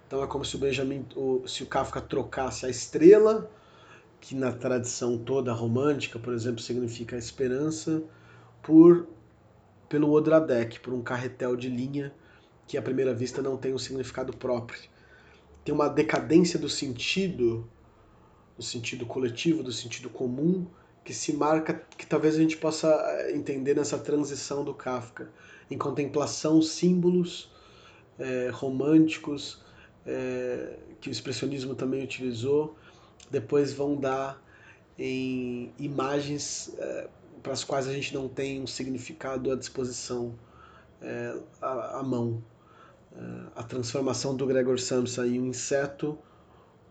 Então é como se o Benjamin, se o Kafka trocasse a estrela, que na tradição toda romântica, por exemplo, significa a esperança, por pelo Odradek, por um carretel de linha que à primeira vista não tem um significado próprio. Tem uma decadência do sentido, do sentido coletivo, do sentido comum, que se marca, que talvez a gente possa eh, entender nessa transição do Kafka, em contemplação, símbolos é, românticos, é, que o expressionismo também utilizou, depois vão dar em imagens para as quais a gente não tem um significado à disposição, à, à, mão. a transformação do Gregor Samsa em um inseto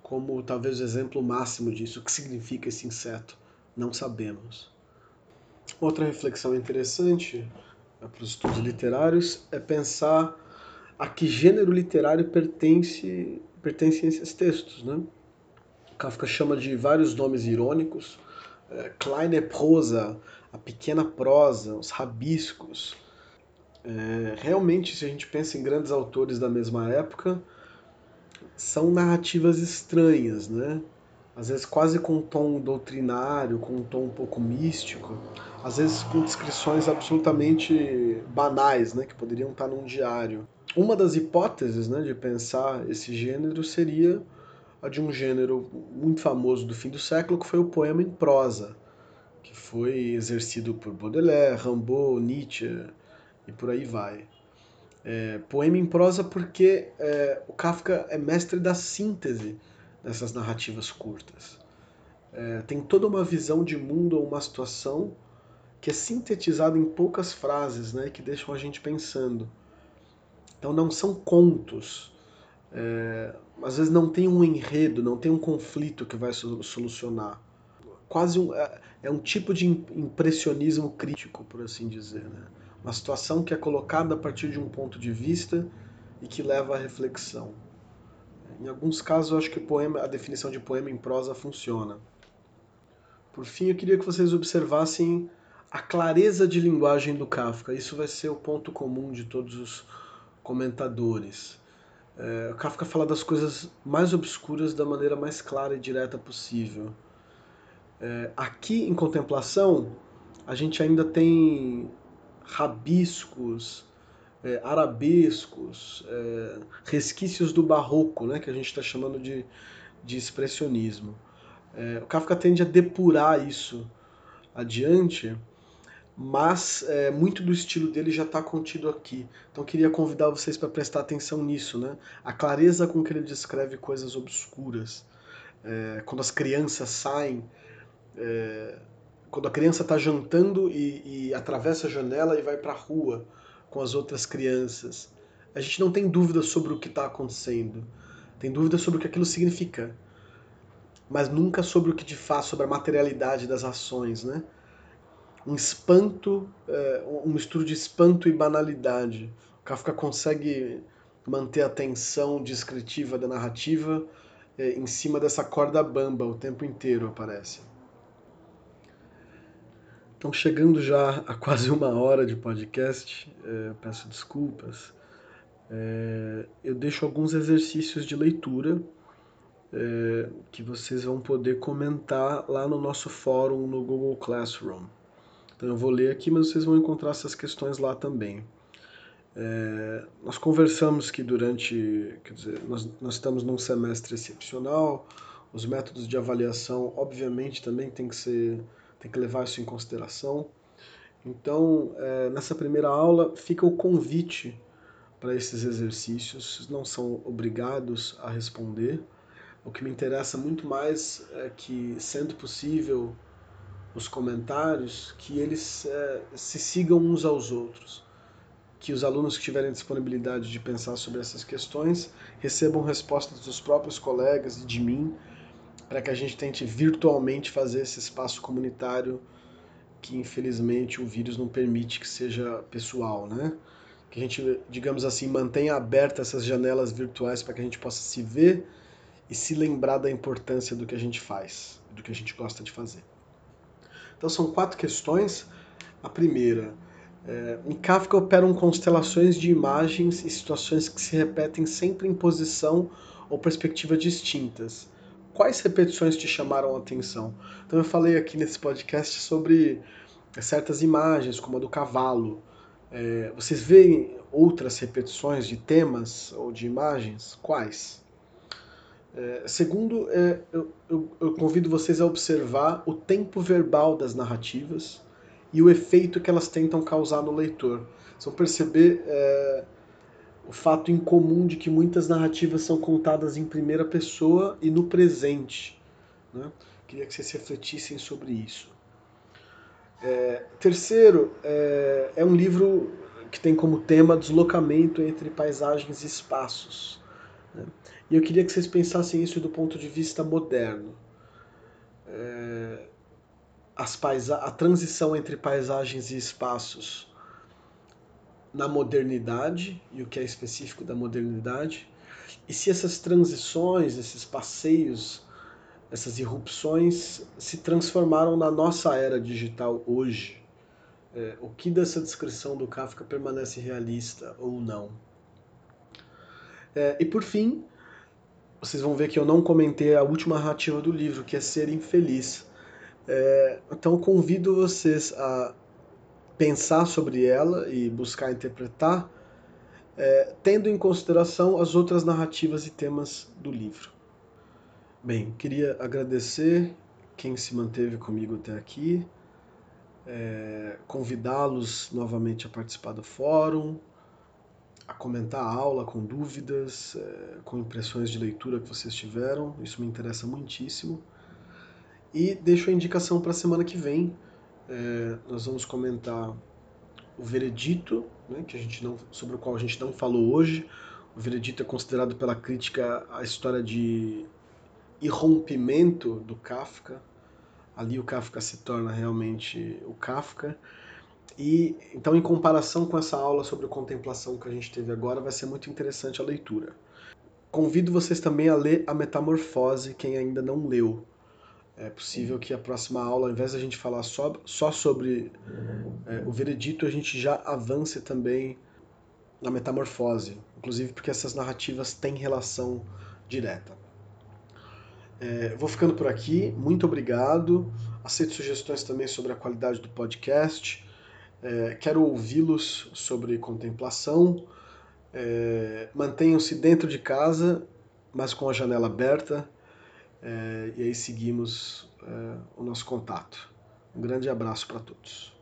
como talvez o exemplo máximo disso. O que significa esse inseto? Não sabemos. Outra reflexão interessante né, para os estudos literários é pensar a que gênero literário pertence, pertencem esses textos. Né? Kafka chama de vários nomes irônicos, é, kleine prosa, a pequena prosa, os rabiscos. É, realmente, se a gente pensa em grandes autores da mesma época, são narrativas estranhas, né? às vezes quase com um tom doutrinário, com um tom um pouco místico, às vezes com descrições absolutamente banais, né, que poderiam estar num diário. Uma das hipóteses né, de pensar esse gênero seria a de um gênero muito famoso do fim do século, que foi o poema em prosa, que foi exercido por Baudelaire, Rimbaud, Nietzsche e por aí vai. É, poema em prosa porque é, o Kafka é mestre da síntese nessas narrativas curtas. É, tem toda uma visão de mundo ou uma situação que é sintetizada em poucas frases, né, que deixam a gente pensando. Então não são contos. É, às vezes não tem um enredo, não tem um conflito que vai solucionar. Quase um, é, é um tipo de impressionismo crítico, por assim dizer. Né? Uma situação que é colocada a partir de um ponto de vista e que leva à reflexão. Em alguns casos, eu acho que poema, a definição de poema em prosa funciona. Por fim, eu queria que vocês observassem a clareza de linguagem do Kafka. Isso vai ser o ponto comum de todos os comentadores. É, Kafka fala das coisas mais obscuras da maneira mais clara e direta possível. É, aqui em Contemplação, a gente ainda tem rabiscos, é, arabescos, é, resquícios do barroco, né, que a gente está chamando de, de expressionismo. É, o Kafka tende a depurar isso adiante, mas é, muito do estilo dele já está contido aqui. Então queria convidar vocês para prestar atenção nisso, né? A clareza com que ele descreve coisas obscuras. É, quando as crianças saem, é, quando a criança está jantando e, e, atravessa a janela e vai para a rua com as outras crianças, a gente não tem dúvida sobre o que está acontecendo, tem dúvida sobre o que aquilo significa, mas nunca sobre o que de fato, sobre a materialidade das ações, né? um espanto, é, um mistura de espanto e banalidade. O Kafka consegue manter a tensão descritiva da narrativa é, em cima dessa corda bamba o tempo inteiro, aparece. Então, chegando já a (laughs) quase uma hora de podcast, é, peço desculpas, é, eu deixo alguns exercícios de leitura é, que vocês vão poder comentar lá no nosso fórum no Google Classroom. Então eu vou ler aqui, mas vocês vão encontrar essas questões lá também. É, nós conversamos que durante, quer dizer, nós, nós estamos num semestre excepcional, os métodos de avaliação, obviamente, também tem que ser, tem que levar isso em consideração. Então, é, nessa primeira aula, fica o convite para esses exercícios, não são obrigados a responder. O que me interessa muito mais é que, sendo possível, os comentários, que eles é, se sigam uns aos outros. Que os alunos que tiverem disponibilidade de pensar sobre essas questões recebam respostas dos próprios colegas e de mim, para que a gente tente virtualmente fazer esse espaço comunitário que infelizmente o vírus não permite que seja pessoal, né? Que a gente, digamos assim, mantenha abertas essas janelas virtuais para que a gente possa se ver e se lembrar da importância do que a gente faz, do que a gente gosta de fazer. Então são quatro questões. A primeira, é, em Kafka operam constelações de imagens e situações que se repetem sempre em posição ou perspectiva distintas. Quais repetições te chamaram a atenção? Então eu falei aqui nesse podcast sobre certas imagens, como a do cavalo. É, vocês veem outras repetições de temas ou de imagens? Quais? É, segundo, é, eu, eu, eu, convido vocês a observar o tempo verbal das narrativas e o efeito que elas tentam causar no leitor. Vão perceber é, o fato incomum de que muitas narrativas são contadas em primeira pessoa e no presente. Né? Queria que vocês refletissem sobre isso. É, terceiro, é, é um livro que tem como tema deslocamento entre paisagens e espaços. Né? E eu queria que vocês pensassem isso do ponto de vista moderno. É, as a transição entre paisagens e espaços na modernidade e o que é específico da modernidade, e se essas transições, esses passeios, essas irrupções se transformaram na nossa era digital hoje. É, o que dessa descrição do Kafka permanece realista ou não? É, e por fim, vocês vão ver que eu não comentei a última narrativa do livro, que é Ser Infeliz. É, então convido vocês a pensar sobre ela e buscar interpretar, é, tendo em consideração as outras narrativas e temas do livro. Bem, queria agradecer quem se manteve comigo até aqui, é, convidá-los novamente a participar do fórum, a comentar a aula com dúvidas, é, com impressões de leitura que vocês tiveram, isso me interessa muitíssimo. E deixo a indicação para a semana que vem. É, nós vamos comentar o veredito, né, que a gente não, sobre o qual a gente não falou hoje. O veredito é considerado pela crítica a história de irrompimento do Kafka. Ali o Kafka se torna realmente o Kafka. E então, em comparação com essa aula sobre contemplação que a gente teve agora, vai ser muito interessante a leitura. Convido vocês também a ler A Metamorfose, quem ainda não leu. É possível que a próxima aula, ao invés de a gente falar só, só sobre é, o veredito, a gente já avance também na metamorfose, inclusive porque essas narrativas têm relação direta. É, vou ficando por aqui, muito obrigado. Aceito sugestões também sobre a qualidade do podcast. É, quero ouvi-los sobre contemplação. É, Mantenham-se dentro de casa, mas com a janela aberta. É, e aí seguimos é, o nosso contato. Um grande abraço para todos.